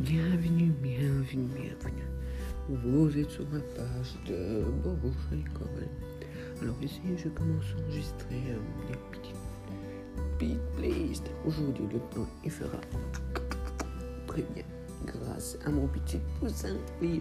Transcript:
Bienvenue, bienvenue, bienvenue. Vous êtes sur ma page de Bobo à. Alors ici, je commence à enregistrer euh, des petites playlist. Aujourd'hui, le temps, il fera très bien grâce à mon petit poussin. Oui.